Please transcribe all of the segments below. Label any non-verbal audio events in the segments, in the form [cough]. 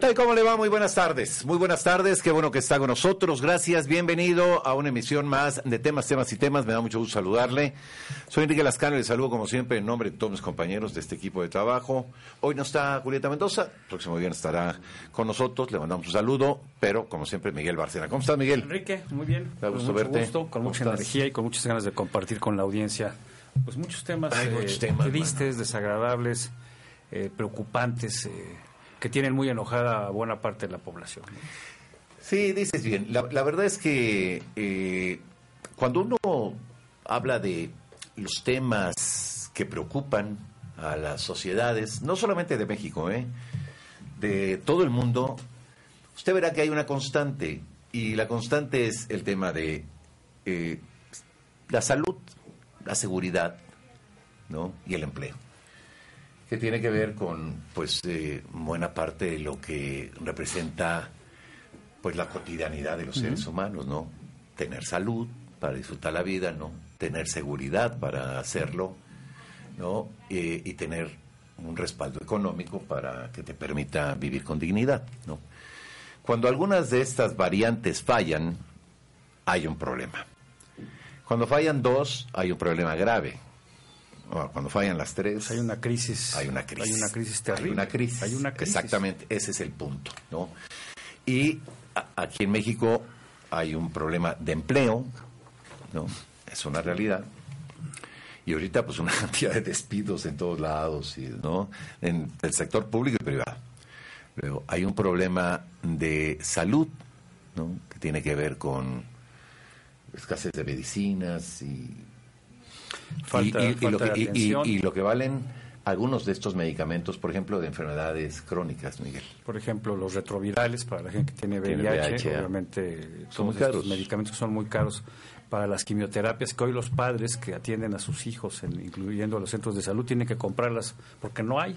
tal? ¿Cómo le va? Muy buenas tardes. Muy buenas tardes. Qué bueno que está con nosotros. Gracias. Bienvenido a una emisión más de temas, temas y temas. Me da mucho gusto saludarle. Soy Enrique Lascano y le saludo como siempre en nombre de todos mis compañeros de este equipo de trabajo. Hoy no está Julieta Mendoza. El próximo día estará con nosotros. Le mandamos un saludo. Pero como siempre, Miguel Barcena. ¿Cómo estás, Miguel? Enrique, muy bien. Da gusto con mucho verte. gusto, con mucha ¿Cómo energía y con muchas ganas de compartir con la audiencia pues muchos temas, eh, muchos temas, tristes, desagradables, eh, preocupantes, eh, que tienen muy enojada a buena parte de la población. Sí, dices bien. La, la verdad es que eh, cuando uno habla de los temas que preocupan a las sociedades, no solamente de México, ¿eh? de todo el mundo, usted verá que hay una constante, y la constante es el tema de eh, la salud, la seguridad ¿no? y el empleo que tiene que ver con pues eh, buena parte de lo que representa pues la cotidianidad de los seres humanos, ¿no? Tener salud para disfrutar la vida, ¿no? Tener seguridad para hacerlo, ¿no? Eh, y tener un respaldo económico para que te permita vivir con dignidad, ¿no? Cuando algunas de estas variantes fallan, hay un problema. Cuando fallan dos, hay un problema grave. Cuando fallan las tres, Pues hay una crisis. hay una crisis. Hay una crisis terrible. Hay una crisis. Hay una crisis. Exactamente, ese es el punto, ¿no? Y a- aquí en México hay un problema de empleo, ¿no? Es una realidad. Y ahorita pues una [laughs] cantidad de despidos en todos lados, y, ¿no? En el sector público y privado. Luego hay un problema de salud, ¿no? Que tiene que ver con escasez de medicinas y Falta, y, y- y falta lo que, y- lo valen algunos de estos medicamentos, por ejemplo, de enfermedades crónicas, Miguel. Por ejemplo, los retrovirales para la gente que tiene VIH, VIH, obviamente Son muy estos caros. medicamentos que son muy caros para las quimioterapias que hoy los padres que atienden a sus hijos, en- incluyendo a los centros de salud, tienen que comprarlas porque no hay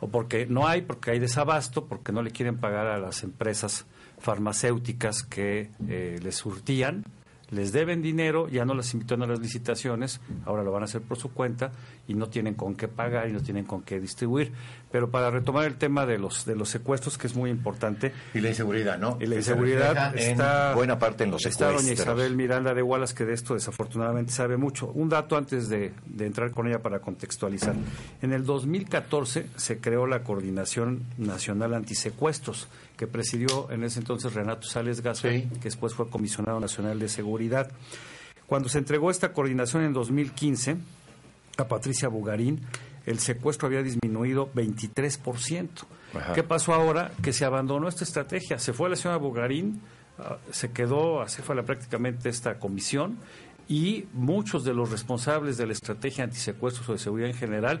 o porque no hay, porque hay desabasto, porque no le quieren pagar a las empresas farmacéuticas que eh, les surtían, les deben dinero, ya no las invitan a las licitaciones, ahora lo van a hacer por su cuenta y no tienen con qué pagar y no tienen con qué distribuir. Pero para retomar el tema de los de los secuestros, que es muy importante, Y la inseguridad, ¿no? y la inseguridad refleja en está buena parte en los está doña secuestros. Isabel Miranda de Wallace que de esto desafortunadamente sabe mucho. Un dato antes de, de entrar con ella para contextualizar. En el 2014 se creó la Coordinación Nacional Antisecuestros que presidió en ese entonces Renato Sales Gaso, Sí. que después fue comisionado nacional de seguridad. Cuando se entregó esta coordinación en 2015 a Patricia Bugarín, el secuestro había disminuido 23%. Ajá. ¿Qué pasó ahora? Que se abandonó esta estrategia. Se fue la señora Bugarín, ah, se quedó acéfala prácticamente esta comisión y muchos de los responsables de la estrategia antisecuestros o de seguridad en general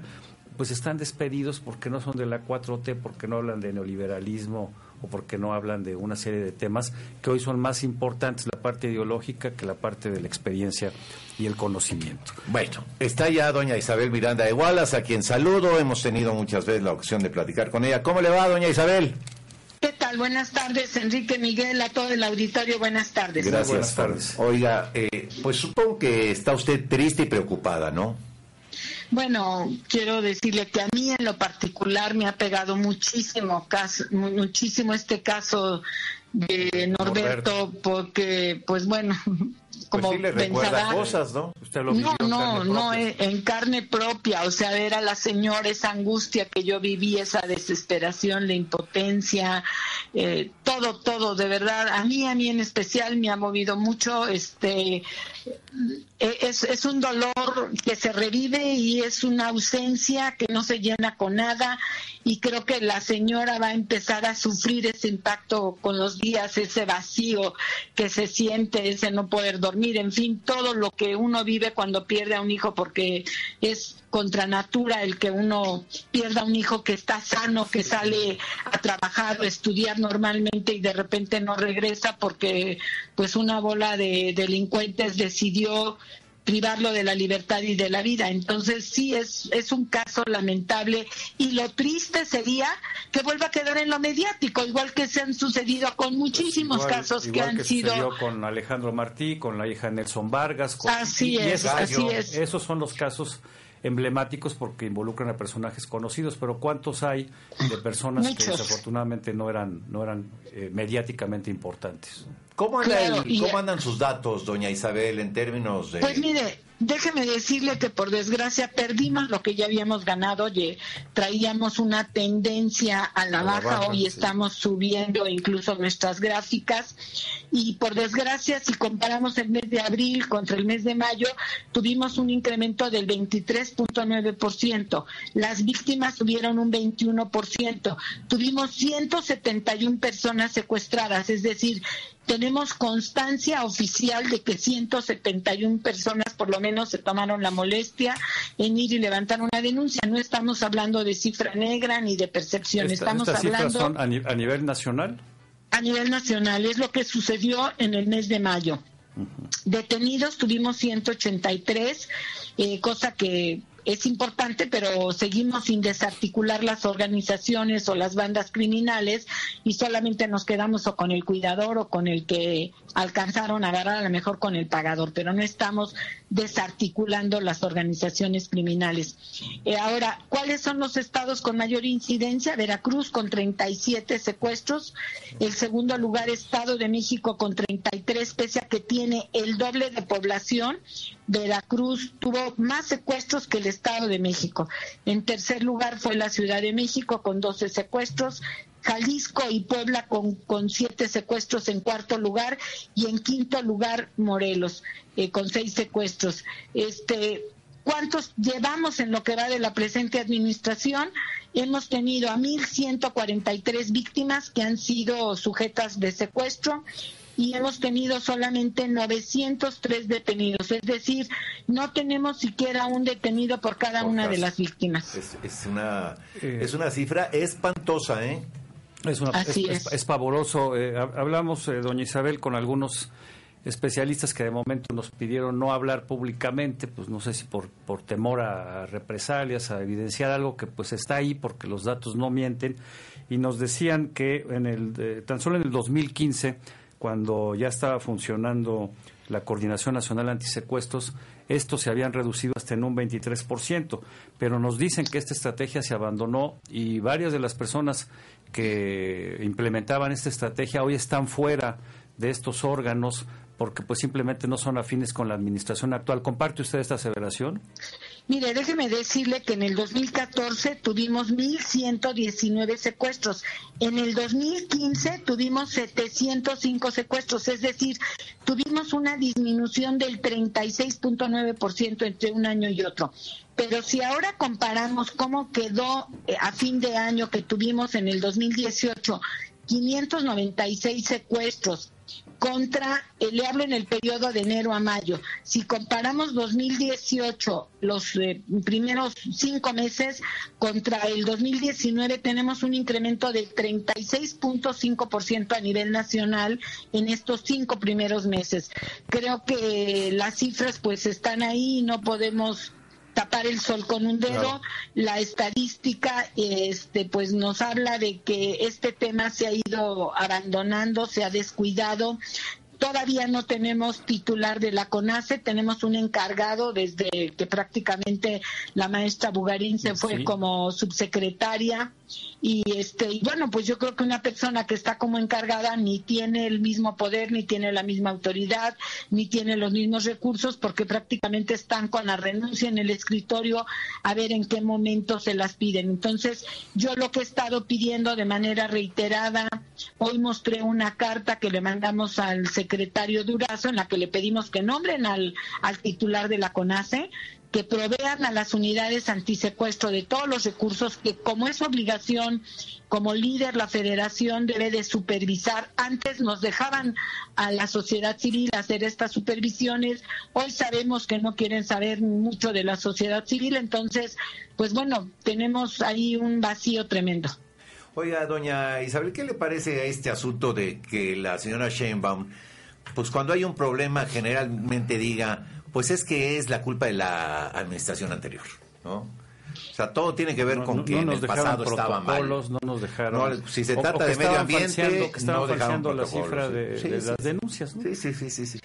pues están despedidos porque no son de la 4T, porque no hablan de neoliberalismo o porque no hablan de una serie de temas que hoy son más importantes la parte ideológica que la parte de la experiencia y el conocimiento. Bueno, está ya doña Isabel Miranda de Wallace, a quien saludo. Hemos tenido muchas veces la ocasión de platicar con ella. ¿Cómo le va, doña Isabel? ¿Qué tal? Buenas tardes, Enrique Miguel, a todo el auditorio, buenas tardes. Gracias. buenas tardes. Oiga, eh, pues supongo que está usted triste y preocupada, ¿no? Bueno, quiero decirle que a mí en lo particular me ha pegado muchísimo, caso, muchísimo este caso de Norberto, porque, pues bueno, como pues sí le recuerda cosas, ¿no? Usted lo vivió No, no, no, en carne propia, o sea, ver a la señora esa angustia que yo viví, esa desesperación, la impotencia, eh, todo, todo, de verdad, a mí, a mí en especial me ha movido mucho, este, eh, es, es un dolor que se revive y es una ausencia que no se llena con nada y creo que la señora va a empezar a sufrir ese impacto con los días, ese vacío que se siente, ese no poder dormir, en fin, todo lo que uno vive cuando pierde a un hijo porque es contra natura el que uno pierda un hijo que está sano, que sale a trabajar o estudiar normalmente y de repente no regresa porque pues una bola de delincuentes decidió privarlo de la libertad y de la vida. Entonces sí es, es un caso lamentable y lo triste sería que vuelva a quedar en lo mediático, igual que se han sucedido con muchísimos Igual- casos que han que sido... con Alejandro Martí, con la hija Nelson Vargas. Con, Así es, así es. Esos son los casos emblemáticos porque involucran a personajes conocidos, pero ¿cuántos hay de personas que desafortunadamente no eran, no eran eh, mediáticamente importantes? ¿Cómo, ¿Cómo andan sus datos, doña Isabel, en términos de... Pues mire, Déjeme decirle que por desgracia perdimos lo que ya habíamos ganado. Oye, traíamos una tendencia a la, baja, hoy estamos subiendo incluso nuestras gráficas y por desgracia si comparamos el mes de abril contra el mes de mayo, tuvimos un incremento del 23.9%. Las víctimas tuvieron un 21%. Tuvimos 171 personas secuestradas, es decir, tenemos constancia oficial de que 171 personas por lo menos se tomaron la molestia en ir y levantar una denuncia. No estamos hablando de cifra negra ni de percepción. estamos hablando son a, nivel nacional. A nivel nacional es lo que sucedió en el mes de mayo. Detenidos tuvimos 183, eh, cosa que es importante, pero seguimos sin desarticular las organizaciones o las bandas criminales y solamente nos quedamos o con el cuidador o con el que alcanzaron a agarrar a lo mejor con el pagador, pero no estamos desarticulando las organizaciones criminales. Eh, ahora, ¿cuáles son los estados con mayor incidencia? Veracruz con 37 secuestros, el segundo lugar Estado de México con 33, pese a que tiene el doble de población. Veracruz tuvo más secuestros que el Estado de México. En tercer lugar fue la Ciudad de México con 12 secuestros, Jalisco y Puebla con, con siete secuestros en cuarto lugar y en quinto lugar Morelos eh, con seis secuestros. Este, ¿Cuántos llevamos en lo que va de la presente administración? Hemos tenido a 1.143 víctimas que han sido sujetas de secuestro y hemos tenido solamente 903 detenidos, es decir, no tenemos siquiera un detenido por cada una de las víctimas. Es, es, una, es una cifra espantosa, ¿eh? Es, una, es, pavoroso. Eh, hablamos, eh, doña Isabel, con algunos especialistas que de momento nos pidieron no hablar públicamente, pues no sé si por, por temor a, represalias, a evidenciar algo que pues está ahí porque los datos no mienten, y nos decían que en el, eh, tan solo en el 2015, cuando ya estaba funcionando la Coordinación Nacional Antisecuestros, estos se habían reducido hasta en un 23%, pero nos dicen que esta estrategia se abandonó y varias de las personas que implementaban esta estrategia hoy están fuera de estos órganos porque pues simplemente no son afines con la administración actual. ¿Comparte usted esta aseveración? Mire, déjeme decirle que en el 2014 tuvimos 1.119 secuestros. En el 2015 tuvimos 705 secuestros, es decir, tuvimos una disminución del 36.9% entre un año y otro. Pero si ahora comparamos cómo quedó eh, a fin de año que tuvimos en el 2018 596 secuestros contra, eh, le hablo en el periodo de enero a mayo. Si comparamos 2018, los eh, primeros cinco meses, contra el 2019, tenemos un incremento del 36.5% a nivel nacional en estos cinco primeros meses. Creo que las cifras pues están ahí y no podemos tapar el sol con un dedo. La estadística este pues nos habla de que este tema se ha ido abandonando, se ha descuidado. Todavía no tenemos titular de la CONACE, tenemos un encargado desde que prácticamente la maestra Bugarín se fue como subsecretaria y este y bueno pues yo creo que una persona que está como encargada ni tiene el mismo poder ni tiene la misma autoridad ni tiene los mismos recursos porque prácticamente están con la renuncia en el escritorio a ver en qué momento se las piden. Entonces yo lo que he estado pidiendo de manera reiterada hoy mostré una carta que le mandamos al secretario Durazo en la que le pedimos que nombren al al titular de la CONACE que provean a las unidades antisecuestro de todos los recursos que como es obligación como líder la federación debe de supervisar. Antes nos dejaban a la sociedad civil hacer estas supervisiones, hoy sabemos que no quieren saber mucho de la sociedad civil, entonces, pues bueno, tenemos ahí un vacío tremendo. Oiga, doña Isabel, ¿qué le parece a este asunto de que la señora Sheinbaum, pues cuando hay un problema generalmente diga, pues es que es la culpa de la administración anterior, ¿no? O sea, todo tiene que ver con que en el pasado estaba mal. No nos dejaron. si se trata de medio ambiente, que estaban no dejaron la cifra de, las denuncias. ¿no? Sí, sí, sí, sí,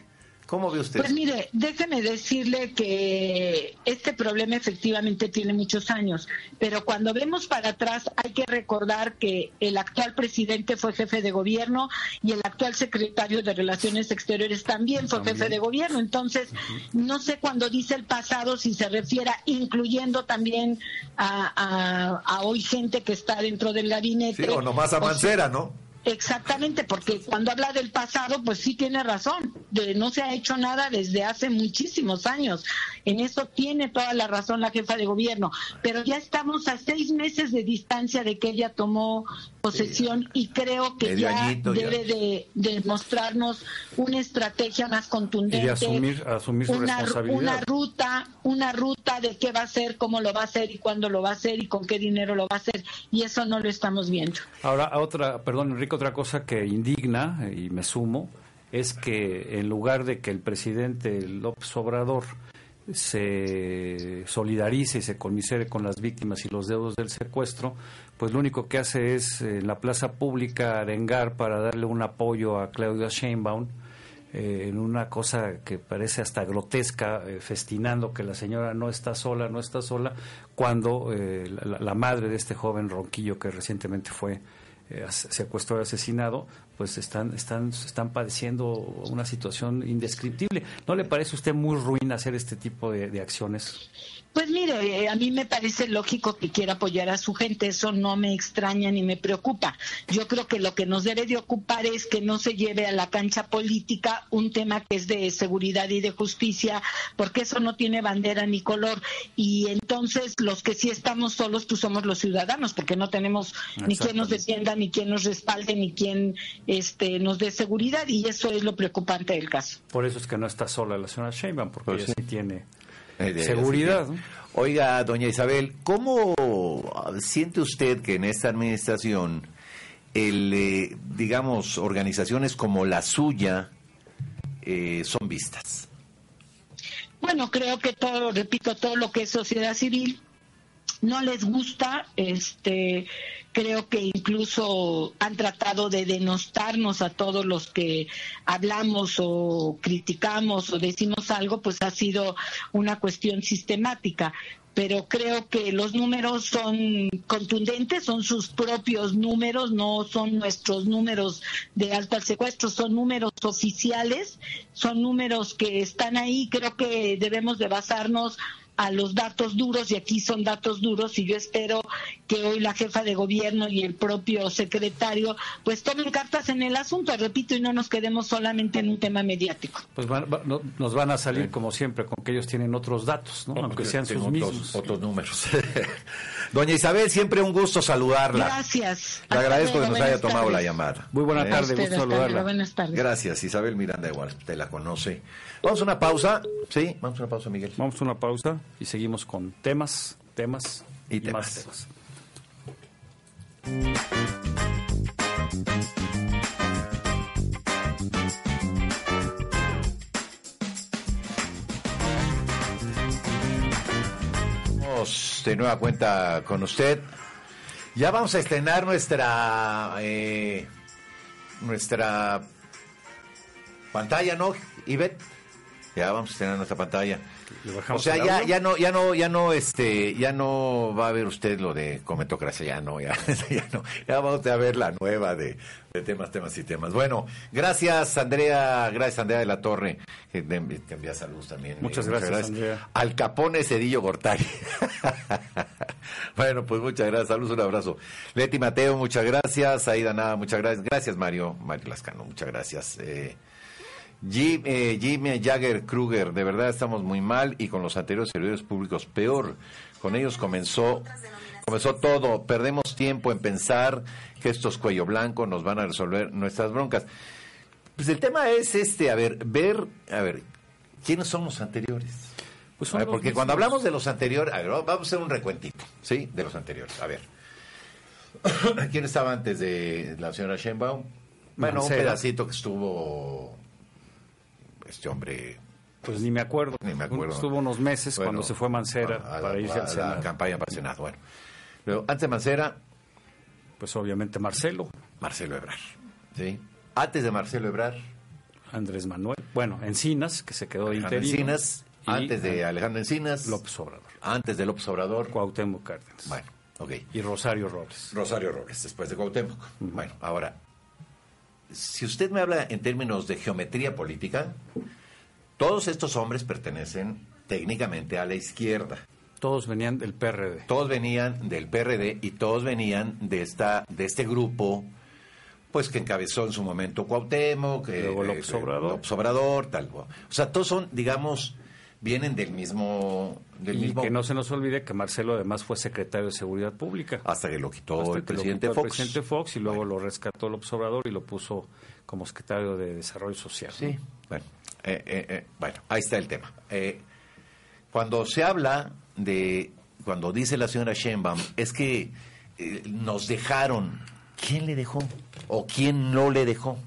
¿Cómo ve usted? Pues mire, déjeme decirle que este problema efectivamente tiene muchos años, pero cuando vemos para atrás hay que recordar que el actual presidente fue jefe de gobierno y el actual secretario de Relaciones Exteriores también fue jefe de gobierno. Entonces, no sé cuando dice el pasado si se refiere incluyendo también a, hoy gente que está dentro del gabinete. Sí, o nomás a Mancera, ¿no? Exactamente, porque cuando habla del pasado, pues sí tiene razón. De, no se ha hecho nada desde hace muchísimos años. En eso tiene toda la razón la jefa de gobierno. Pero ya estamos a seis meses de distancia de que ella tomó posesión y creo que ya debe de, mostrarnos una estrategia más contundente. Y asumir, asumir su una, responsabilidad. Una ruta, una ruta de qué va a hacer, cómo lo va a hacer y cuándo lo va a hacer y con qué dinero lo va a hacer. Y eso no lo estamos viendo. Ahora, otra, perdón, Enrique otra cosa que indigna, y me sumo, es que en lugar de que el presidente López Obrador se solidarice y se conmisere con las víctimas y los deudos del secuestro, pues lo único que hace es en la plaza pública arengar para darle un apoyo a Claudia Sheinbaum eh, en una cosa que parece hasta grotesca, eh, festinando que la señora no está sola, no está sola, cuando eh, la, madre de este joven Ronquillo que recientemente fue eh, secuestro y asesinado, pues están, están, están padeciendo una situación indescriptible. ¿No le parece a usted muy ruin hacer este tipo de acciones? Pues mire, eh, a mí me parece lógico que quiera apoyar a su gente, eso no me extraña ni me preocupa. Yo creo que lo que nos debe de ocupar es que no se lleve a la cancha política un tema que es de seguridad y de justicia, porque eso no tiene bandera ni color. Y entonces los que sí estamos solos, pues somos los ciudadanos, porque no tenemos ni quien nos defienda, ni quien nos respalde, ni quien este, nos dé seguridad, y eso es lo preocupante del caso. Por eso es que no está sola la señora Sheinbaum, porque pues ella sí tiene eh, seguridad. Oiga, doña Isabel, ¿cómo siente usted que en esta administración, el, eh, digamos, organizaciones como la suya eh, son vistas? Bueno, creo que todo, repito, todo lo que es sociedad civil no les gusta, este, creo que incluso han tratado de denostarnos a todos los que hablamos o criticamos o decimos algo, pues ha sido una cuestión sistemática. Pero creo que los números son contundentes, son sus propios números, no son nuestros números de alto al secuestro, son números oficiales, son números que están ahí, creo que debemos de basarnos a los datos duros y aquí son datos duros y yo espero que hoy la jefa de gobierno y el propio secretario pues tomen cartas en el asunto, repito, y no nos quedemos solamente en un tema mediático. Pues nos van a salir como siempre con que ellos tienen otros datos, ¿no? aunque sean sus mismos. Otros números. [laughs] Doña Isabel, siempre un gusto saludarla. Gracias. Le agradezco que nos haya tomado la llamada. Muy buena eh, tarde, gusto saludarla. Buenas tardes. Gracias, Isabel Miranda igual, te la conoce. Vamos a una pausa. Sí, vamos a una pausa, Miguel. Vamos a una pausa y seguimos con temas, temas y, más temas. De nueva cuenta con usted. Ya vamos a estrenar nuestra eh, nuestra pantalla, ¿no, Ivette? Ya vamos a tener nuestra pantalla. O sea, ya, ya no, ya no, ya no, este, ya no va a ver usted lo de comentocracia, ya no, ya, [laughs] ya no, ya vamos a ver la nueva de, temas, temas y temas. Bueno, gracias Andrea, gracias Andrea de la Torre, que te envía saludos también. Muchas, gracias, Andrea. Al Capone Cedillo Gortari. [laughs] bueno, pues muchas gracias, saludos, un abrazo. Leti Mateo, muchas gracias. Aida Nada, muchas gracias. Gracias Mario, Mario Lascano, muchas gracias. Eh, Jim, eh, Jagger Kruger, de verdad estamos muy mal y con los anteriores servidores públicos peor. Con ellos comenzó, comenzó todo. Perdemos tiempo en pensar que estos cuello blanco nos van a resolver nuestras broncas. Pues el tema es este, a ver, ver, a ver, ¿quiénes son los anteriores? Pues porque cuando hablamos de los anteriores, a ver, vamos a hacer un recuentito, ¿sí? De los anteriores. A ver. [coughs] ¿Quién estaba antes de la señora Sheinbaum? Bueno, un pedacito que estuvo este hombre pues ni me acuerdo. Ni me acuerdo. Estuvo unos meses cuando se fue Mancera para irse al Senado. La campaña para el Senado. Bueno. Pero antes de Mancera. Pues obviamente Marcelo. Marcelo Ebrar. ¿Sí? Antes de Marcelo Ebrar. Andrés Manuel. Bueno, Encinas, que se quedó de interino. Encinas. Antes de Alejandro Encinas. López Obrador. Antes de López Obrador. Cuauhtémoc Cárdenas. Bueno, ok. Y Rosario Robles. Rosario Robles, después de Cuauhtémoc. Bueno, ahora, si usted me habla en términos de geometría política, todos estos hombres pertenecen técnicamente a la izquierda. Todos venían del PRD. Todos venían del PRD y todos venían de esta de este grupo pues que encabezó en su momento Cuauhtémoc, que Luego López Obrador. López Obrador, tal. O sea, todos son, digamos, vienen del mismo del y mismo que no se nos olvide que Marcelo además fue secretario de Seguridad Pública. hasta que lo quitó Hasta el que lo presidente quitó el Fox. presidente Fox y luego lo rescató López Obrador y lo puso como secretario de Desarrollo Social. Sí, bueno, eh, eh, eh, bueno, ahí está el tema. Eh, cuando se habla de, cuando dice la señora Sheinbaum, es que eh, nos dejaron, ¿quién le dejó? ¿O quién no le dejó?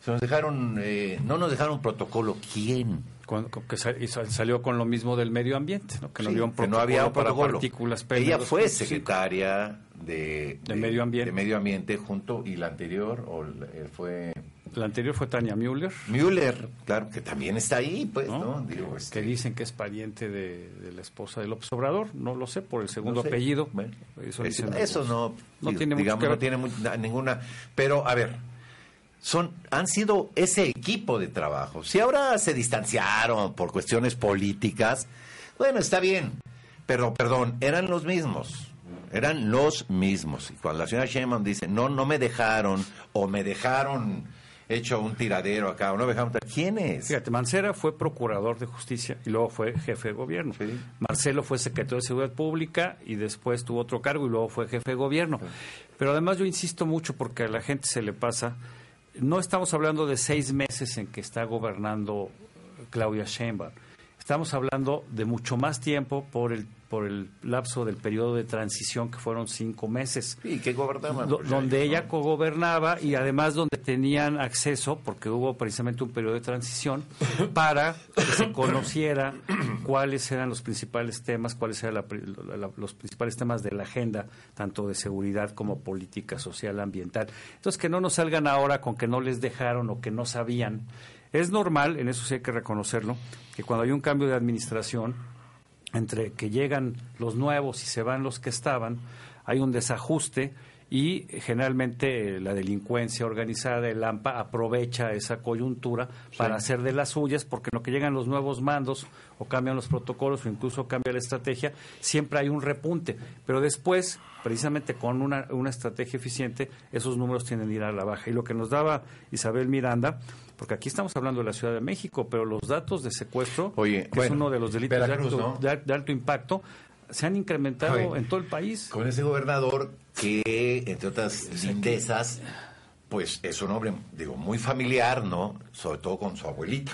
Se nos dejaron, eh, no nos dejaron protocolo, ¿quién? Cuando- que salió con lo mismo del medio ambiente, ¿no? que no Sí, había un protocolo no había un para protocolo. partículas Ella PM2.5. fue secretaria de, De medio ambiente. de medio ambiente junto, y la anterior o, fue La anterior fue Tania Müller, Müller, claro, que también está ahí, pues, ¿no? ¿no? Digo, este, que dicen que es pariente de, de la esposa de López Obrador, no lo sé, por el segundo No sé. apellido. Bueno, eso dicen eso no, No digo, tiene mucho digamos, que no tiene ninguna. Pero, a ver, son, han sido ese equipo de trabajo. Si ahora se distanciaron por cuestiones políticas, bueno, está bien. Pero, perdón, eran los mismos. Eran los mismos. Y cuando la señora Sheinbaum dice, no, no me dejaron, o me dejaron hecho un tiradero acá, o no me dejaron... ¿Quién es? Fíjate, Mancera fue procurador de justicia y luego fue jefe de gobierno. Sí. Marcelo fue secretario de Seguridad Pública y después tuvo otro cargo y luego fue jefe de gobierno. Pero además yo insisto mucho porque a la gente se le pasa, no estamos hablando de seis meses en que está gobernando Claudia Sheinbaum. Estamos hablando de mucho más tiempo por el por el lapso del periodo de transición que fueron cinco meses. Sí, que gobernaban. Pues, donde ahí, ella ¿no? cogobernaba y además donde tenían acceso, porque hubo precisamente un periodo de transición, para que se conociera [coughs] cuáles eran los principales temas, cuáles eran la- la- los principales temas de la agenda, tanto de seguridad como política social, ambiental. Entonces, que no nos salgan ahora con que no les dejaron o que no sabían. Es normal, en eso sí hay que reconocerlo, que cuando hay un cambio de administración, entre que llegan los nuevos y se van los que estaban, hay un desajuste y generalmente la delincuencia organizada, el AMPA, aprovecha esa coyuntura para hacer de las suyas, porque en lo que llegan los nuevos mandos o cambian los protocolos o incluso cambia la estrategia, siempre hay un repunte. Pero después, precisamente con una, una estrategia eficiente, esos números tienden a ir a la baja. Y lo que nos daba Isabel Miranda, porque aquí estamos hablando de la Ciudad de México, pero los datos de secuestro, Oye, que es uno de los delitos de alto, ¿no? de al- de alto impacto, se han incrementado Oye, en todo el país. Con ese gobernador que, entre otras lindezas, pues es un hombre, digo, muy familiar, ¿no? Sobre todo con su abuelita.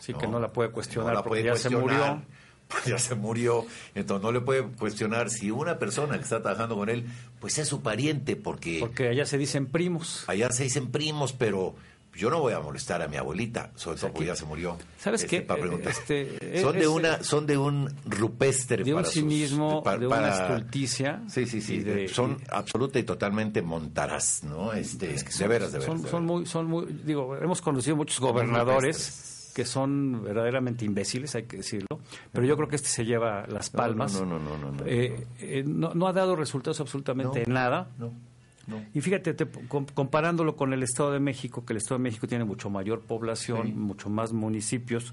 Sí, que no la puede cuestionar No la porque puede ya se murió. [laughs] pues ya se murió. Entonces no le puede cuestionar si una persona que está trabajando con él, pues es su pariente, porque, Porque allá se dicen primos. allá se dicen primos, pero yo no voy a molestar a mi abuelita, sobre todo porque ya se murió. ¿Sabes Este, qué? para preguntar. Este, son de es- una, son de un rupestre De un para cinismo, pa- de una para- estulticia. Sí, sí, sí. de- son y- absoluta y totalmente montaraz, ¿no? Este, de veras, de veras. son, de son muy, son muy, digo, hemos conocido muchos gobernadores que son verdaderamente imbéciles, hay que decirlo, pero yo creo que este se lleva las palmas. No, no, no, no. no, Eh, eh, no, no ha dado resultados absolutamente en nada. no, no. Y fíjate, te- com- comparándolo con el Estado de México, que el Estado de México tiene mucho mayor población, Sí. mucho más municipios,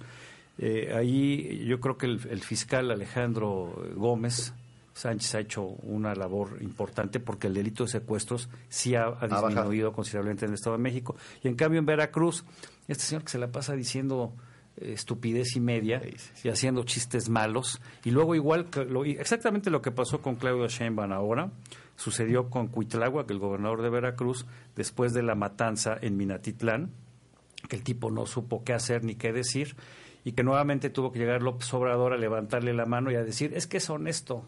eh, ahí yo creo que el, el fiscal Alejandro Gómez Sánchez ha hecho una labor importante porque el delito de secuestros sí ha, disminuido considerablemente en el Estado de México. Y en cambio en Veracruz, este señor que se la pasa diciendo eh, estupidez y media Sí, sí, sí. y haciendo chistes malos. Y luego igual, que lo- exactamente lo que pasó con Claudio Sheinbaum ahora, sucedió con Cuitláhuac, el gobernador de Veracruz, después de la matanza en Minatitlán, que el tipo no supo qué hacer ni qué decir, y que nuevamente tuvo que llegar López Obrador a levantarle la mano y a decir, es que es honesto,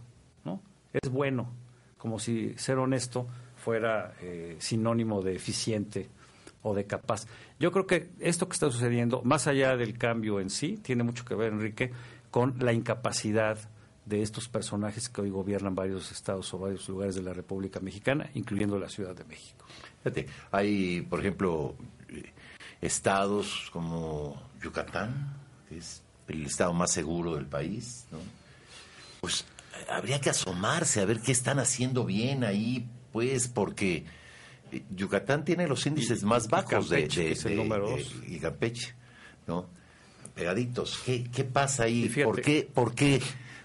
¿no? Es bueno, como si ser honesto fuera eh, sinónimo de eficiente o de capaz. Yo creo que esto que está sucediendo, más allá del cambio en sí, tiene mucho que ver, Enrique, con la incapacidad de estos personajes que hoy gobiernan varios estados o varios lugares de la República Mexicana, incluyendo la Ciudad de México. Fíjate, hay, por ejemplo, estados como Yucatán, que es el estado más seguro del país, ¿no? Pues habría que asomarse a ver qué están haciendo bien ahí, pues, porque eh, Yucatán tiene los índices más bajos de, Campeche, que es el número dos. y Campeche, ¿no? Pegaditos. ¿Qué, qué pasa ahí? ¿Por qué? ¿Por qué?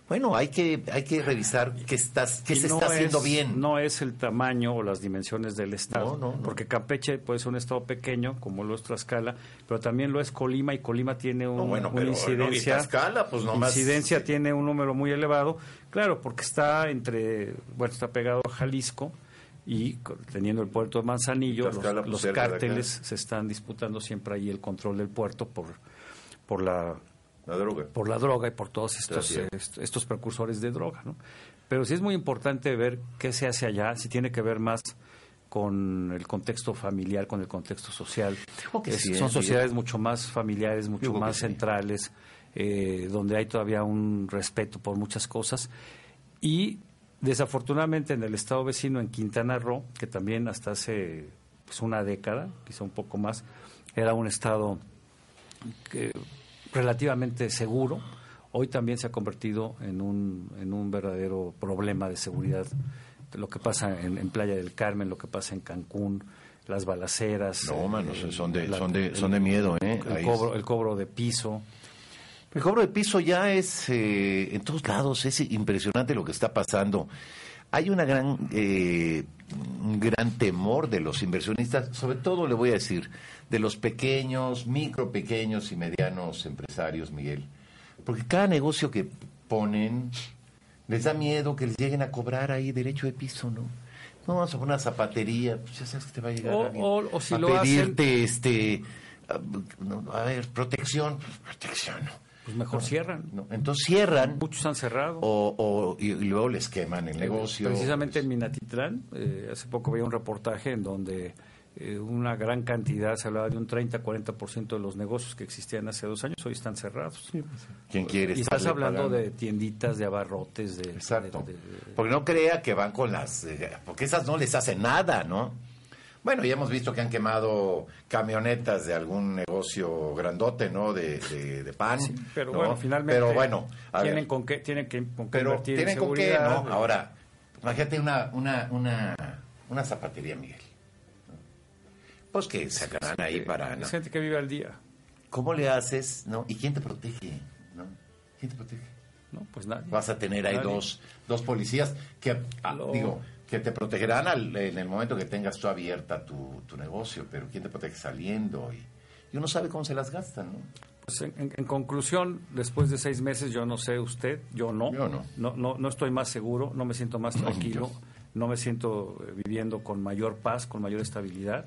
Bueno, hay que, hay que revisar qué, estás, qué se no está haciendo bien. No es el tamaño o las dimensiones del estado. No, no, no. Porque Campeche puede ser un estado pequeño, como lo es Tlaxcala, pero también lo es Colima y Colima tiene un- bueno, una incidencia. Tlaxcala, pues, nomás- incidencia tiene un número muy elevado. Claro, porque está entre, bueno, está pegado a Jalisco y teniendo el puerto de Manzanillo, los, pues, los cárteles se están disputando siempre ahí el control del puerto por, por la La droga. por la droga y por todos estos, eh, est- estos precursores de droga. ¿no? Pero sí es muy importante ver qué se hace allá, si tiene que ver más con el contexto familiar, con el contexto social. Digo que Es- sí, ¿eh, son Miguel? sociedades mucho más familiares, mucho Digo más sí. centrales, eh, donde hay todavía un respeto por muchas cosas. Y desafortunadamente en el estado vecino, en Quintana Roo, que también hasta hace pues, una década, quizá un poco más, era un estado que, relativamente seguro, hoy también se ha convertido en un, en un verdadero problema de seguridad. Lo que pasa en, en Playa del Carmen, lo que pasa en Cancún, las balaceras. No, eh, mano, son de- la- son de- son de miedo, ¿eh? El cobro, el cobro de piso. El cobro de piso ya es eh, en todos lados, es impresionante lo que está pasando. Hay una gran, eh, un gran temor de los inversionistas, sobre todo le voy a decir, de los pequeños, micro, pequeños y medianos empresarios, Miguel. Porque cada negocio que ponen les da miedo que les lleguen a cobrar ahí derecho de piso, ¿no? No, vamos a poner una zapatería, pues ya sabes que te va a llegar O- alguien o- o si a lo hacen- pedirte, este, a, ver, protección, pues, protección, ¿no? Pues mejor cierran. No, Entonces cierran Muchos han cerrado. o, o- y, y luego les queman el negocio. Precisamente en Minatitlán, eh, hace poco veía un reportaje en donde eh, una gran cantidad, se hablaba de un 30-40% de los negocios que existían hace dos años, hoy están cerrados. ¿Quién quiere y estás hablando pagando? de tienditas, de abarrotes, de... Exacto. de- de- Porque no crea que van con las... eh, porque esas no les hacen nada, ¿no? Bueno, ya hemos visto que han quemado camionetas de algún negocio grandote, ¿no? De, de, de pan. Sí, pero ¿no? bueno, finalmente Pero bueno, tienen ver, con qué, tienen que con qué pero invertir en tienen con qué. ¿no? Ahora, imagínate una, una, una, una zapatería, Miguel. Pues que sacarán ahí para... ¿no? Es gente que vive al día. ¿Cómo le haces, no? ¿Y quién te protege, no? ¿Quién te protege? No, pues nadie. Vas a tener ahí dos, dos policías que, ah, Lo- digo, que te protegerán al- en el momento que tengas tú abierta tu, tu negocio, pero ¿quién te protege saliendo? Y, y uno sabe cómo se las gastan, ¿no? Pues en, en- en conclusión, después de seis meses, yo no sé usted, yo no. Yo no. No, no, no estoy más seguro, no me siento más tranquilo, no me siento eh, viviendo con mayor paz, con mayor estabilidad,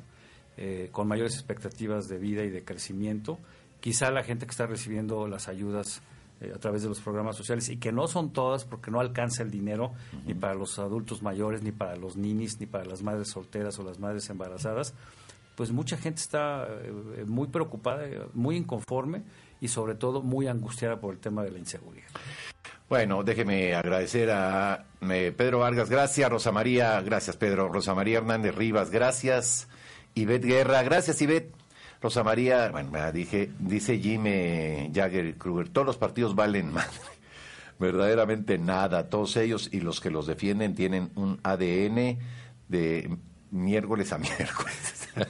eh, con mayores expectativas de vida y de crecimiento. Quizá la gente que está recibiendo las ayudas eh, a través de los programas sociales y que no son todas porque no alcanza el dinero ni para los adultos mayores, ni para los ninis, ni para las madres solteras o las madres embarazadas, pues mucha gente está eh, muy preocupada, muy inconforme y sobre todo muy angustiada por el tema de la inseguridad. Bueno, déjeme agradecer a eh, Pedro Vargas, gracias, Rosa María, gracias Pedro, Rosa María Hernández Rivas, gracias, Ivette Guerra, gracias Ivette, Rosa María, bueno, dije, dice Jimmy Jagger Kruger, todos los partidos valen madre, [laughs] verdaderamente nada, todos ellos y los que los defienden tienen un ADN de miércoles a [laughs] miércoles. [laughs]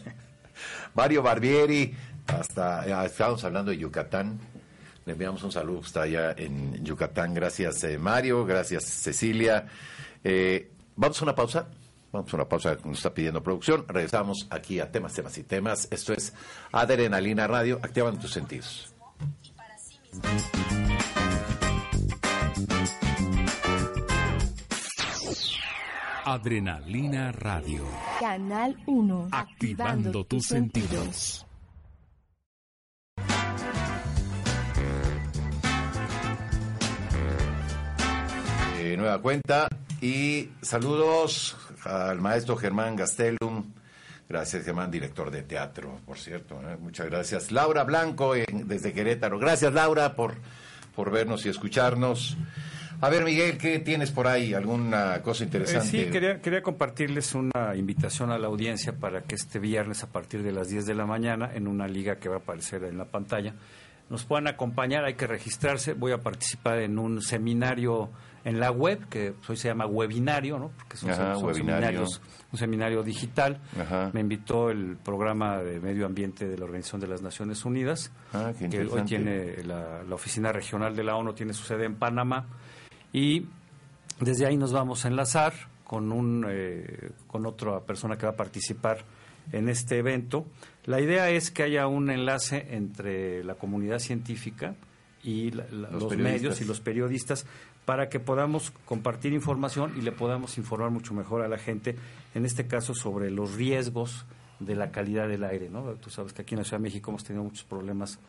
Mario Barbieri, hasta, ya estábamos hablando de Yucatán, le enviamos un saludo, está allá en Yucatán. Gracias, eh, Mario. Gracias, Cecilia. Eh, Vamos a una pausa. Vamos a una pausa que nos está pidiendo producción. Regresamos aquí a temas, temas y temas. Esto es Adrenalina Radio. Activan tus sentidos. Adrenalina Radio. Canal 1. Activando tus sentidos. Eh, nueva cuenta. Y saludos al maestro Germán Gastelum. Gracias, Germán, director de teatro, por cierto. ¿eh? Muchas gracias. Laura Blanco, en- desde Querétaro. Gracias, Laura, por, por vernos y escucharnos. A ver, Miguel, ¿qué tienes por ahí? ¿Alguna cosa Eh, interesante? sí, quería, quería compartirles una invitación a la audiencia para que este viernes a partir de las 10 de la mañana, en una liga que va a aparecer en la pantalla, nos puedan acompañar, hay que registrarse. Voy a participar en un seminario en la web, que hoy se llama webinario, ¿no? Porque son, Ajá, son webinario. seminarios, un seminario digital. Ajá. Me invitó el programa de medio ambiente de la Organización de las Naciones Unidas, Ah, que hoy tiene la, la oficina regional de la ONU, tiene su sede en Panamá. Y desde ahí nos vamos a enlazar con, un, eh, con otra persona que va a participar en este evento. La idea es que haya un enlace entre la comunidad científica y la- la- Los medios y los periodistas para que podamos compartir información y le podamos informar mucho mejor a la gente, en este caso sobre los riesgos de la calidad del aire. ¿no? Tú sabes que aquí en la Ciudad de México hemos tenido muchos problemas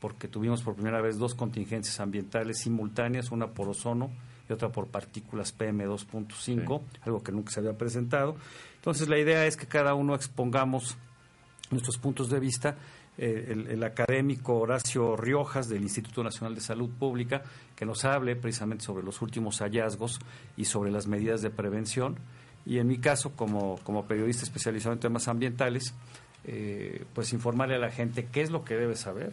porque tuvimos por primera vez dos contingencias ambientales simultáneas, una por ozono y otra por partículas PM2.5, algo que nunca se había presentado. Entonces la idea es que cada uno expongamos nuestros puntos de vista. Eh, el, el académico Horacio Riojas del Instituto Nacional de Salud Pública, que nos hable precisamente sobre los últimos hallazgos y sobre las medidas de prevención. Y en mi caso, como, como periodista especializado en temas ambientales, eh, pues informarle a la gente qué es lo que debe saber,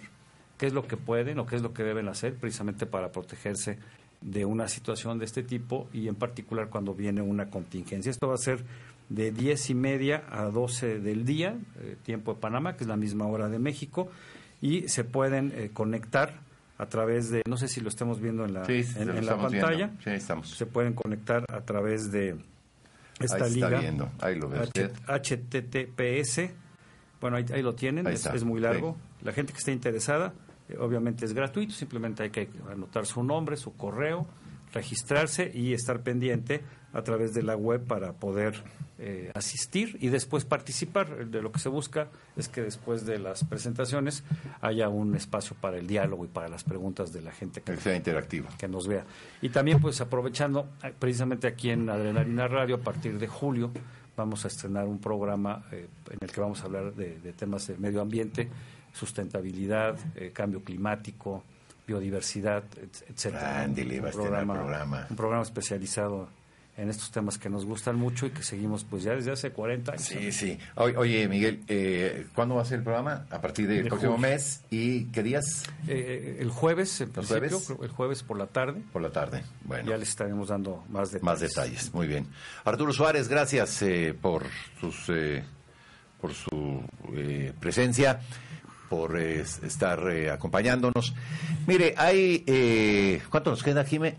qué es lo que pueden o qué es lo que deben hacer precisamente para protegerse de una situación de este tipo y en particular cuando viene una contingencia. Esto va a ser de 10 y media a 12 del día, eh, tiempo de Panamá, que es la misma hora de México, y se pueden eh, conectar a través de, no sé si lo estamos viendo en la, Sí, en, la pantalla. Sí, ahí estamos. se pueden conectar a través de esta ahí está liga. viendo, ahí lo ve usted. HTTPS, bueno, ahí, ahí lo tienen, Ahí es, está, es muy largo. sí. La gente que esté interesada, eh, obviamente es gratuito, simplemente hay que anotar su nombre, su correo, registrarse y estar pendiente a través de la web para poder eh, asistir y después participar. De lo que se busca es que después de las presentaciones haya un espacio para el diálogo y para las preguntas de la gente que Que sea interactivo. que nos vea. Y también, pues aprovechando, eh, precisamente aquí en Adrenalina Radio, a partir de julio, vamos a estrenar un programa eh, en el que vamos a hablar de, de temas de medio ambiente, sustentabilidad, eh, cambio climático, biodiversidad, et- etcétera. Ándele, va a estrenar programa. Un programa especializado en estos temas que nos gustan mucho y que seguimos pues ya desde hace 40 años. Sí, sí. Oye, Miguel, eh, ¿cuándo va a ser el programa? A partir del De próximo julio. mes. ¿Y qué días? Eh, el jueves, en ¿Los principio, jueves? el jueves por la tarde, Por la tarde. Bueno. ya les estaremos dando más detalles. Más detalles, muy bien. Arturo Suárez, gracias eh, por sus eh, por su eh, presencia, por eh, estar eh, acompañándonos. Mire, hay eh, ¿cuánto nos queda, Jime?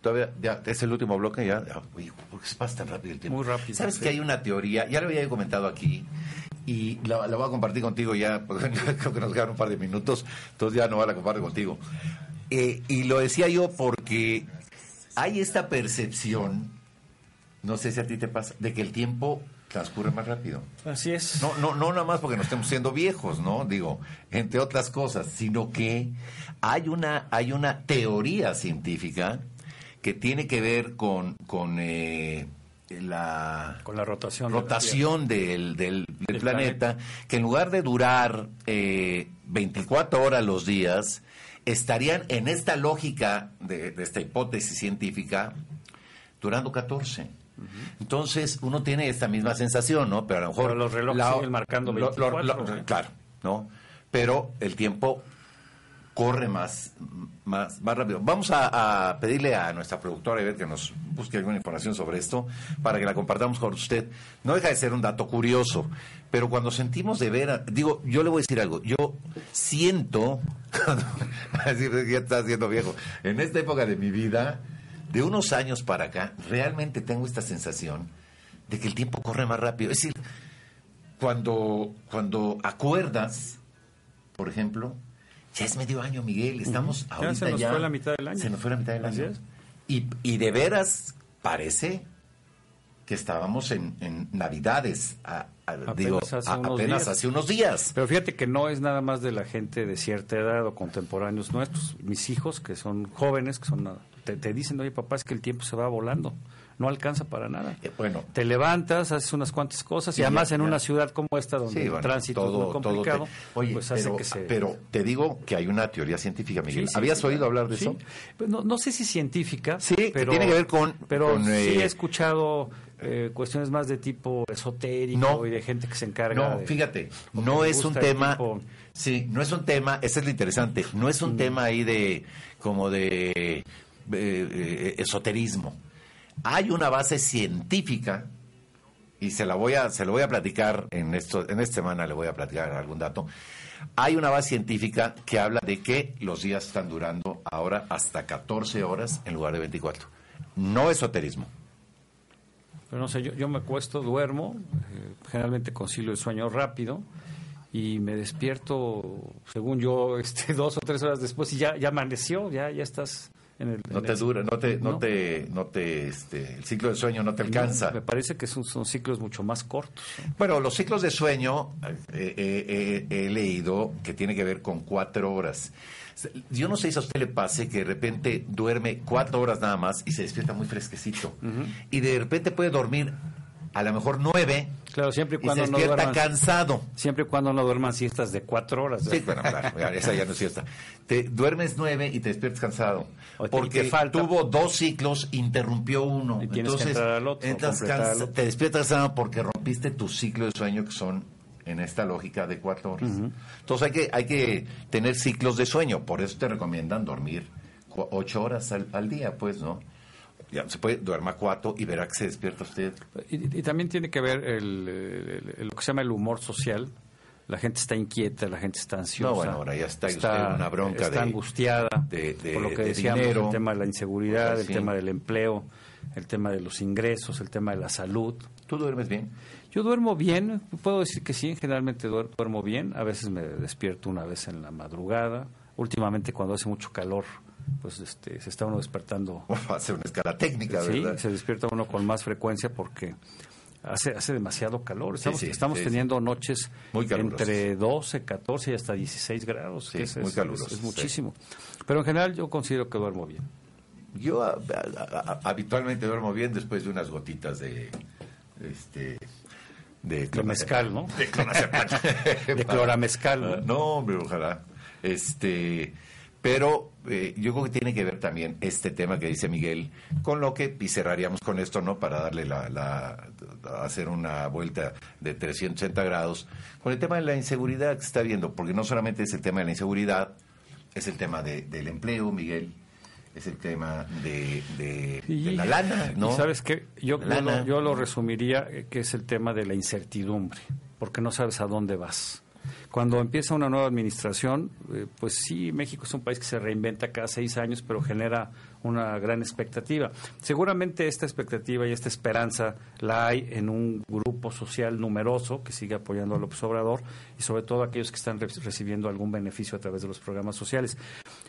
Todavía ya es el último bloque ya. ya, Oye, ¿por qué se pasa tan rápido el tiempo? Muy rápido, Sabes sí. que hay una teoría, ya lo había comentado aquí y la, la voy a compartir contigo ya, [laughs] porque creo que nos quedan un par de minutos, entonces ya no van a compartir contigo. Eh, y lo decía yo porque hay esta percepción, no sé si a ti te pasa, de que el tiempo transcurre más rápido. Así es. No, no, no nada más porque nos estemos siendo viejos, ¿no? Digo, entre otras cosas, sino que hay una, hay una teoría científica que tiene que ver con, con eh, la Con la rotación. de la rotación del, del- del Del planeta, que en lugar de durar eh, 24 horas los días, estarían en esta lógica de, de esta hipótesis científica durando 14. Entonces uno tiene esta misma sensación, ¿no? Pero a lo mejor... Pero los relojes siguen marcando lo- lo- 24, lo- ¿no? Claro, ¿no? Pero el tiempo corre más, más, más rápido. Vamos a, pedirle a nuestra productora ver que nos busque alguna información sobre esto para que la compartamos con usted. No deja de ser un dato curioso, pero cuando sentimos de ver, digo, yo le voy a decir algo, yo siento, [laughs] ya está siendo viejo, en esta época de mi vida, de unos años para acá, realmente tengo esta sensación de que el tiempo corre más rápido. Es decir, cuando, cuando acuerdas, por ejemplo, ya es medio año, Miguel, estamos Ya ahorita se nos ya- fue la mitad del año. Se nos fue la mitad del Así año. es. Y, y de veras parece que estábamos en, en Navidades, a- a- Apenas digo, hace a- unos apenas días. hace unos días. Pero fíjate que no es nada más de la gente de cierta edad o contemporáneos nuestros. Mis hijos, que son jóvenes, que son te, te dicen, oye papá, es que el tiempo se va volando. No alcanza para nada. Eh, bueno, Te levantas, haces unas cuantas cosas Sí, y además ya, en ya. una ciudad como esta donde sí, el bueno, tránsito todo- es muy complicado, te- Oye, pues hace pero, que se... pero te digo que hay una teoría científica, Miguel. Sí, ¿Habías oído hablar de eso? Pues no, no sé si científica, Sí, pero tiene que ver con- pero con, sí eh, he escuchado eh, cuestiones más de tipo esotérico No. y de gente que se encarga No, de... fíjate, no es un tema, tipo- sí, no es un tema, ese es lo interesante, no es un tema ahí de, como de eh, eh, esoterismo. Hay una base científica, y se la voy a, se lo voy a platicar en esto, en esta semana le voy a platicar algún dato. Hay una base científica que habla de que los días están durando ahora hasta 14 horas en lugar de 24. No esoterismo. Pero no sé, yo, me acuesto, duermo, eh, generalmente concilio el sueño rápido y me despierto, según yo, [laughs] este, dos o tres horas después y ya, ya amaneció, ya, ya estás en el... No en te el- dura, no te, no, No. te, no te, este, el ciclo del sueño no te alcanza. me parece que son, son ciclos mucho más cortos. ¿no? Bueno, los ciclos de sueño eh, eh, eh, he leído que tiene que ver con cuatro horas. Yo no sé si a usted le pase que de repente duerme cuatro horas nada más y se despierta muy fresquecito. Y de repente puede dormir a lo mejor nueve Claro, siempre y y se cuando no despierta duerman, cansado. siempre y cuando no duerman siestas de cuatro horas. Sí, bueno, claro, esa ya no es siesta. Te duermes nueve y te despiertas cansado. O Porque falta- tuvo dos ciclos, interrumpió uno. Y Entonces, al otro, entras cansa- te despiertas cansado porque rompiste tu ciclo de sueño que son en esta lógica de cuatro horas. Entonces hay que, hay que tener ciclos de sueño. Por eso te recomiendan dormir ocho horas al, al día, pues, ¿no? Ya se puede, duerma cuatro y verá que se despierta usted. Y, y también tiene que ver el, el- el- lo que se llama el humor social. La gente está inquieta, la gente está ansiosa. No, bueno, ahora ya está usted en una bronca Está de- angustiada de- de- por lo que de decíamos, dinero, el tema de la inseguridad, cosas el tema del empleo, el tema de los ingresos, el tema de la salud. ¿Tú duermes bien? Yo duermo bien, puedo decir que sí, generalmente duer- duermo bien, a veces me despierto una vez en la madrugada, últimamente cuando hace mucho calor, pues este, se está uno despertando, [laughs] Hace una escala técnica, sí, ¿verdad? se despierta uno con más frecuencia porque hace, hace demasiado calor, estamos, sí, estamos teniendo noches Muy entre 12, 14 y hasta 16 grados, Sí, que es, muy es- calurosas, es muchísimo, pero en general yo considero que duermo bien. Yo a- a- a- habitualmente duermo bien después de unas gotitas de este de, mezcal, ¿no? [laughs] De clonazepam. [laughs] De cloramezcal, ¿no? No, hombre, ojalá. Este, pero eh, yo creo que tiene que ver también este tema que dice Miguel con lo que y cerraríamos con esto, ¿no? Para darle la, la hacer una vuelta de 360 grados con el tema de la inseguridad que se está viendo, porque no solamente es el tema de la inseguridad, es el tema de- del empleo, Miguel, es el tema de, de- de la lana, ¿no? Sabes qué, yo, yo Lana. lo, yo lo resumiría eh, que es el tema de la incertidumbre, porque no sabes a dónde vas. Cuando empieza una nueva administración, eh, pues sí, México es un país que se reinventa cada seis años, pero genera una gran expectativa. Seguramente esta expectativa y esta esperanza la hay en un grupo social numeroso que sigue apoyando a López Obrador y sobre todo aquellos que están re- recibiendo algún beneficio a través de los programas sociales.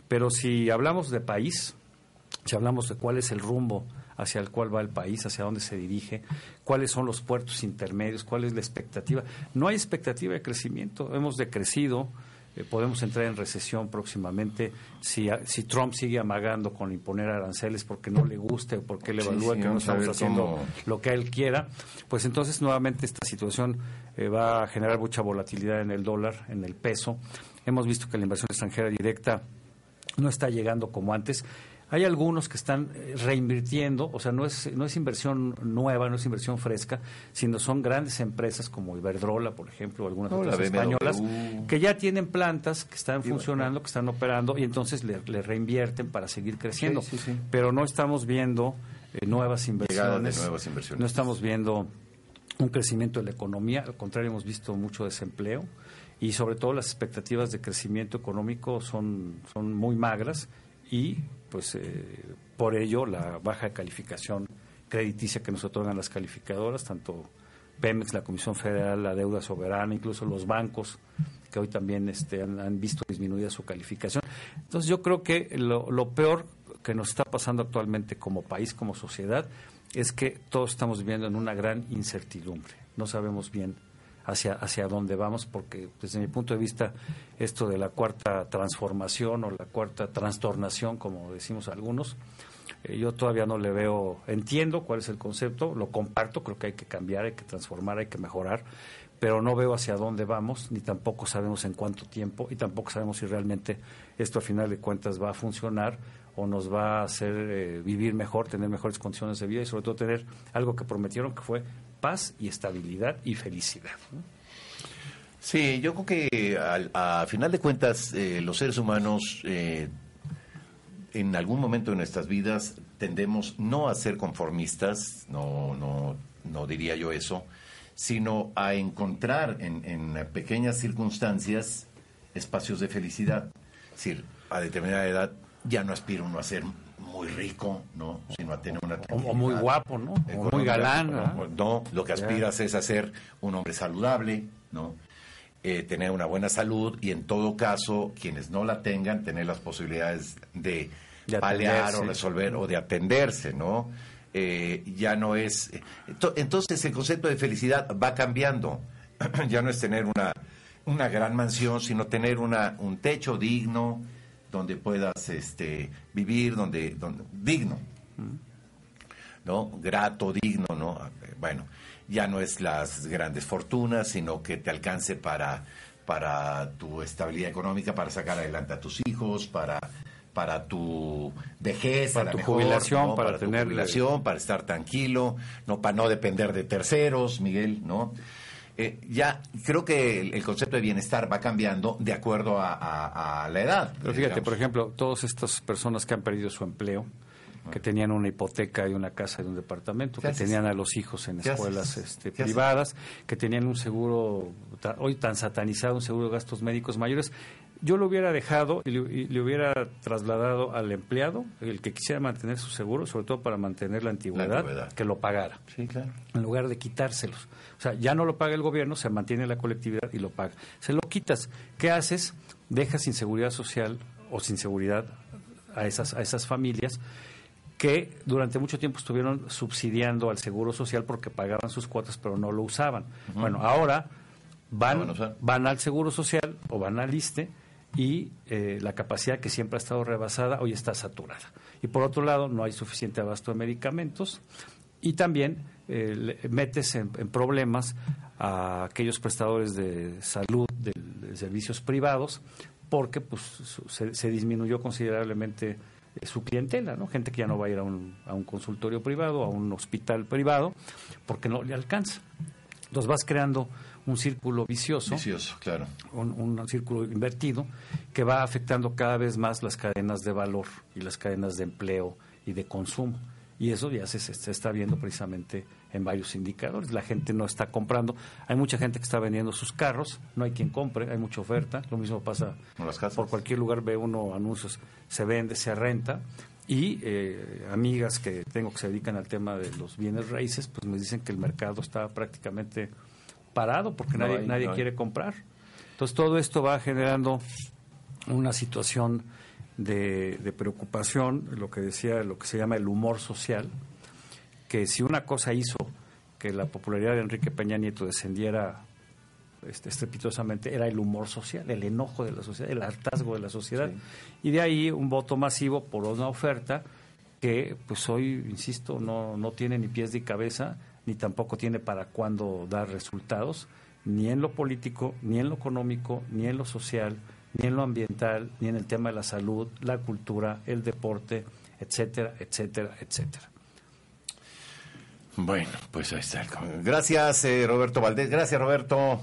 Pero si hablamos de país, si hablamos de cuál es el rumbo hacia el cual va el país, hacia dónde se dirige, cuáles son los puertos intermedios, cuál es la expectativa. No hay expectativa de crecimiento, hemos decrecido, eh, podemos entrar en recesión próximamente si, a- si Trump sigue amagando con imponer aranceles porque no le guste o porque él evalúa sí, que no estamos haciendo cómo- lo que él quiera, pues entonces nuevamente esta situación eh, va a generar mucha volatilidad en el dólar, en el peso. Hemos visto que la inversión extranjera directa no está llegando como antes. Hay algunos que están eh, reinvirtiendo, o sea, no es, no es inversión nueva, no es inversión fresca, sino son grandes empresas como Iberdrola, por ejemplo, o algunas No, otras BMW. españolas, que ya tienen plantas que están funcionando, que están operando, y entonces le, le reinvierten para seguir creciendo. Sí, sí, sí. Pero no estamos viendo eh, nuevas inversiones. nuevas inversiones. No estamos viendo un crecimiento de la economía, al contrario, hemos visto mucho desempleo y sobre todo las expectativas de crecimiento económico son, son muy magras y pues eh, por ello la baja calificación crediticia que nos otorgan las calificadoras, tanto Pemex, la Comisión Federal, la deuda soberana, incluso los bancos que hoy también este, han, visto disminuida su calificación. Entonces yo creo que lo peor que nos está pasando actualmente como país, como sociedad, es que todos estamos viviendo en una gran incertidumbre. No sabemos bien hacia, hacia dónde vamos, porque desde mi punto de vista esto de la cuarta transformación o la cuarta trastornación, como decimos algunos, eh, yo todavía no le veo, entiendo cuál es el concepto, lo comparto, creo que hay que cambiar, hay que transformar, hay que mejorar, pero no veo hacia dónde vamos, ni tampoco sabemos en cuánto tiempo, y tampoco sabemos si realmente esto a final de cuentas va a funcionar o nos va a hacer eh, vivir mejor, tener mejores condiciones de vida y sobre todo tener algo que prometieron que fue paz y estabilidad y felicidad. Sí, yo creo que al, a final de cuentas eh, los seres humanos eh, en algún momento de nuestras vidas tendemos no a ser conformistas, no, no, no diría yo eso, sino a encontrar en, en pequeñas circunstancias espacios de felicidad. Es decir, a determinada edad ya no aspira uno a ser muy rico, ¿no? Sino a tener una O, muy guapo, ¿no? O muy galán. No, no, lo que aspiras es a ser un hombre saludable, ¿no? Eh, tener una buena salud y en todo caso, quienes no la tengan, tener las posibilidades de, De paliar o resolver o de atenderse, ¿no? Eh, ya no es... ento- Entonces el concepto de felicidad va cambiando. [clears throat] ya no es tener una, una gran mansión, sino tener una, un techo digno donde puedas este, vivir, donde, donde digno. ¿no? Grato, digno, ¿no? Bueno, ya no es las grandes fortunas, sino que te alcance para, para tu estabilidad económica, para sacar adelante a tus hijos, para, para tu vejez, Para tu mejor, jubilación, ¿no? para tu tener- jubilación, para estar tranquilo, no para no depender de terceros, Miguel, ¿no? Eh, ya creo que el, el concepto de bienestar va cambiando de acuerdo a, a- a la edad. Pero fíjate, digamos. por ejemplo, todas estas personas que han perdido su empleo, que tenían una hipoteca y una casa y un departamento, ¿Qué que tenían a los hijos en ¿Qué escuelas este, privadas, que tenían un seguro, hoy tan satanizado, un seguro de gastos médicos mayores, yo lo hubiera dejado y le, y le hubiera trasladado al empleado, el que quisiera mantener su seguro, sobre todo para mantener la antigüedad, antigüedad. que lo pagara Sí, claro. en lugar de quitárselos. O sea, ya no lo paga el gobierno, se mantiene la colectividad y lo paga. Se lo quitas. ¿Qué haces? Dejas sin seguridad social o sin seguridad a esas, a esas familias que durante mucho tiempo estuvieron subsidiando al seguro social porque pagaban sus cuotas pero no lo usaban. Bueno, ahora van, van al seguro social o van al ISTE y eh, la capacidad que siempre ha estado rebasada hoy está saturada. Y por otro lado, no hay suficiente abasto de medicamentos y también eh, metes en, problemas a aquellos prestadores de salud de, de servicios privados porque pues se, se disminuyó considerablemente eh, su clientela, ¿no? Gente que ya no va a ir a un, a un consultorio privado, a un hospital privado, porque no le alcanza. Entonces vas creando un círculo vicioso Vicioso, claro. un, un círculo invertido que va afectando cada vez más las cadenas de valor y las cadenas de empleo y de consumo. Y eso ya se, está viendo precisamente en varios indicadores. La gente no está comprando. Hay mucha gente que está vendiendo sus carros, no hay quien compre, hay mucha oferta. Lo mismo pasa Con las casas. por cualquier lugar, ve uno anuncios, se vende, se renta. Y eh, amigas que tengo que se dedican al tema de los bienes raíces, pues me dicen que el mercado está prácticamente parado porque No nadie, hay, nadie no quiere comprar. Entonces todo esto va generando una situación de, de preocupación, lo que decía, lo que se llama el humor social, que si una cosa hizo que la popularidad de Enrique Peña Nieto descendiera este, estrepitosamente era el humor social, el enojo de la sociedad, el hartazgo de la sociedad. Y de ahí un voto masivo por una oferta que, pues hoy, insisto, no, no tiene ni pies ni cabeza, ni tampoco tiene para cuándo dar resultados, ni en lo político, ni en lo económico, ni en lo social, ni en lo ambiental, ni en el tema de la salud, la cultura, el deporte, etcétera, etcétera, etcétera. Bueno, pues ahí está. Gracias, eh, Roberto Valdés. Gracias, Roberto.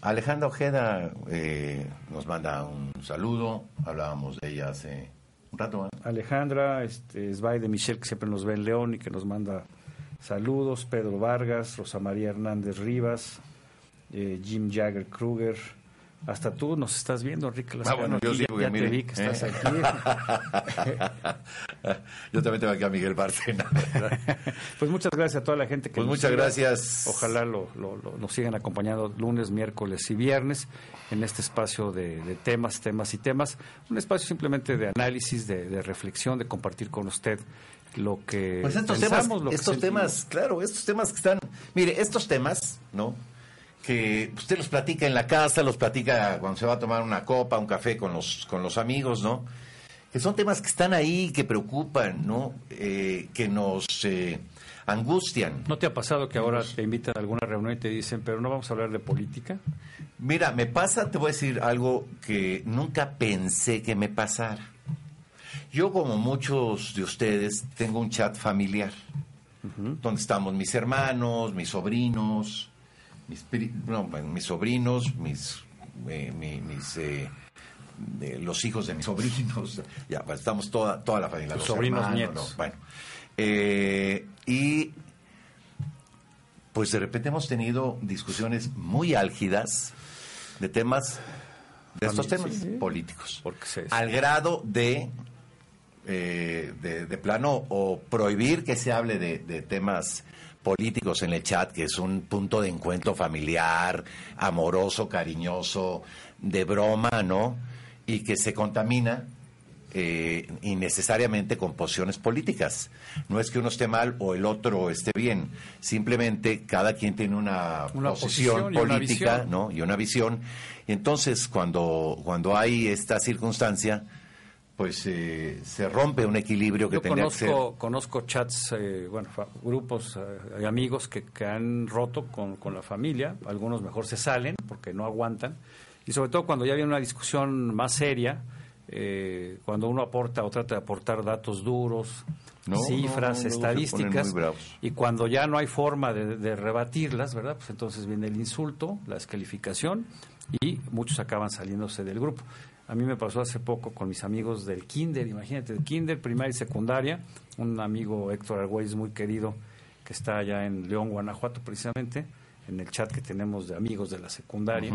Alejandra Ojeda eh, nos manda un saludo. Hablábamos de ella hace un rato. ¿eh? Alejandra, este, Svay de Michelle, que siempre nos ve en León y que nos manda saludos, Pedro Vargas, Rosa María Hernández Rivas, eh, Jim Jagger Kruger, hasta tú nos estás viendo, Enrique Ah, bueno, yo sí, ya, porque ya te mire, vi que estás ¿eh? aquí. [laughs] Yo también tengo aquí a Miguel Bárcena. [laughs] pues muchas gracias a toda la gente que Pues nos muchas siga. gracias. Ojalá lo, lo- lo- nos sigan acompañando lunes, miércoles y viernes en este espacio de, de temas, temas y temas. Un espacio simplemente de análisis, de, de reflexión, de compartir con usted lo que Pues estos pensamos, temas, lo que estos sentimos. temas, claro, estos temas que están, mire, estos temas, ¿no? Que usted los platica en la casa, los platica cuando se va a tomar una copa, un café con los, con los amigos, ¿no? Que son temas que están ahí, que preocupan, ¿no? Eh, que nos eh, angustian. ¿No te ha pasado que ahora te invitan a alguna reunión y te dicen, pero no vamos a hablar de política? Mira, me pasa, te voy a decir algo que nunca pensé que me pasara. Yo, como muchos de ustedes, tengo un chat familiar, donde estamos mis hermanos, mis sobrinos, mis, no, sobrinos, mis, eh, mis, eh, los hijos de mis [laughs] sobrinos, ya, pues, estamos toda, toda la familia. Los sobrinos, hermanos, nietos. ¿no? Bueno, eh, y pues de repente hemos tenido discusiones muy álgidas de temas, de estos temas sí, sí. políticos, Porque se- al grado de, eh, de, de plano o prohibir que se hable de, de temas políticos en el chat, que es un punto de encuentro familiar, amoroso, cariñoso, de broma, ¿no? Y que se contamina eh, innecesariamente con posiciones políticas. No es que uno esté mal o el otro esté bien, simplemente cada quien tiene una, Una posición, y una política visión. ¿no? y una visión. Y entonces cuando, cuando hay esta circunstancia, pues eh, se rompe un equilibrio que Yo que ser... conozco, conozco chats, eh, bueno, grupos eh, amigos que, que han roto con, con la familia, algunos mejor se salen porque no aguantan, y sobre todo cuando ya viene una discusión más seria, eh, cuando uno aporta o trata de aportar datos duros, No, cifras, no, estadísticas, y cuando ya no hay forma de, de rebatirlas, ¿verdad? Pues entonces viene el insulto, la descalificación y muchos acaban saliéndose del grupo. A mí me pasó hace poco con mis amigos del kinder, imagínate, kinder, primaria y secundaria, un amigo Héctor Argüelles muy querido que está allá en León, Guanajuato precisamente, en el chat que tenemos de amigos de la secundaria,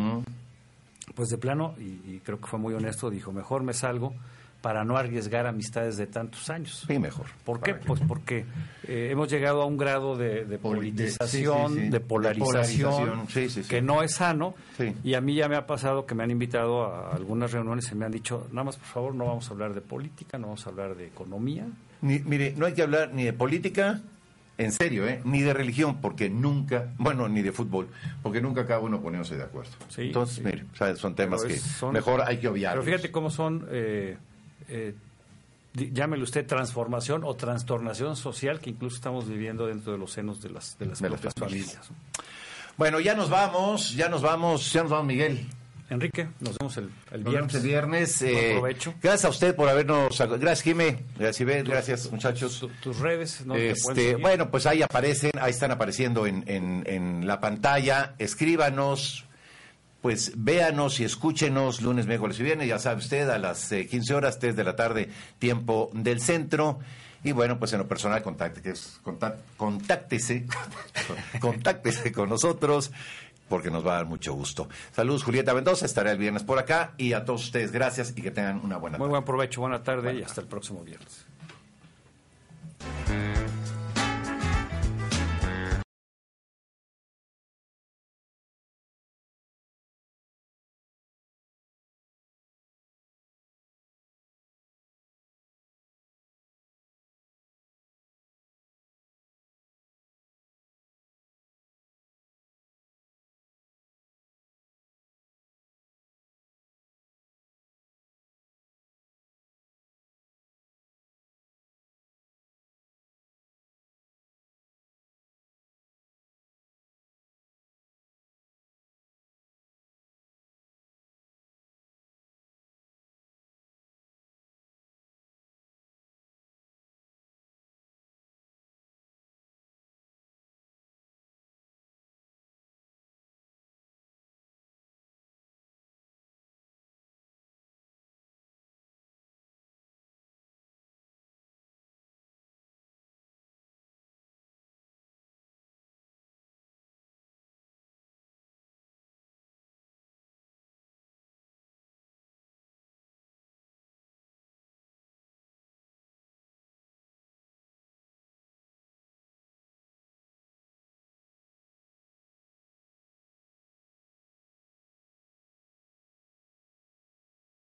pues de plano, y, y creo que fue muy honesto, dijo, mejor me salgo para no arriesgar amistades de tantos años. Sí, mejor. ¿Por qué? Pues porque eh, hemos llegado a un grado de, de Poli- de- politización, sí, sí, de polarización, que no es sano. Y a mí ya me ha pasado que me han invitado a algunas reuniones y me han dicho, nada más por favor, no vamos a hablar de política, no vamos a hablar de economía. Ni- mire, no hay que hablar ni de política, en serio, ¿eh? ni de religión, porque nunca, bueno, ni de fútbol, porque nunca acaba uno poniéndose de acuerdo. Sí, Entonces, sí. mire, son temas que son- mejor hay que obviar. Pero fíjate cómo son, eh, eh, llámele usted transformación o trastornación social que incluso estamos viviendo dentro de los senos de las, de las De las familias. familias. ¿no? Bueno, ya nos vamos, ya nos vamos, ya nos vamos, Miguel. Enrique, nos vemos el, el Nos vemos viernes. el viernes. Eh, provecho. gracias a usted por habernos. Gracias, Jimé. Gracias, Ibel. Gracias, muchachos. Tu- tus redes, Este, bueno, pues ahí aparecen, ahí están apareciendo en, en, en la pantalla. Escríbanos, pues véanos y escúchenos lunes, miércoles y viernes, ya sabe usted, a las eh, 15 horas, 3 de la tarde, tiempo del centro. Y bueno, pues en lo personal, contac- contáctese, [laughs] contáctese con nosotros, porque nos va a dar mucho gusto. Saludos, Julieta Mendoza, estaré el viernes por acá. Y a todos ustedes, gracias y que tengan una buena Muy tarde. buen provecho, buena tarde y hasta el próximo viernes.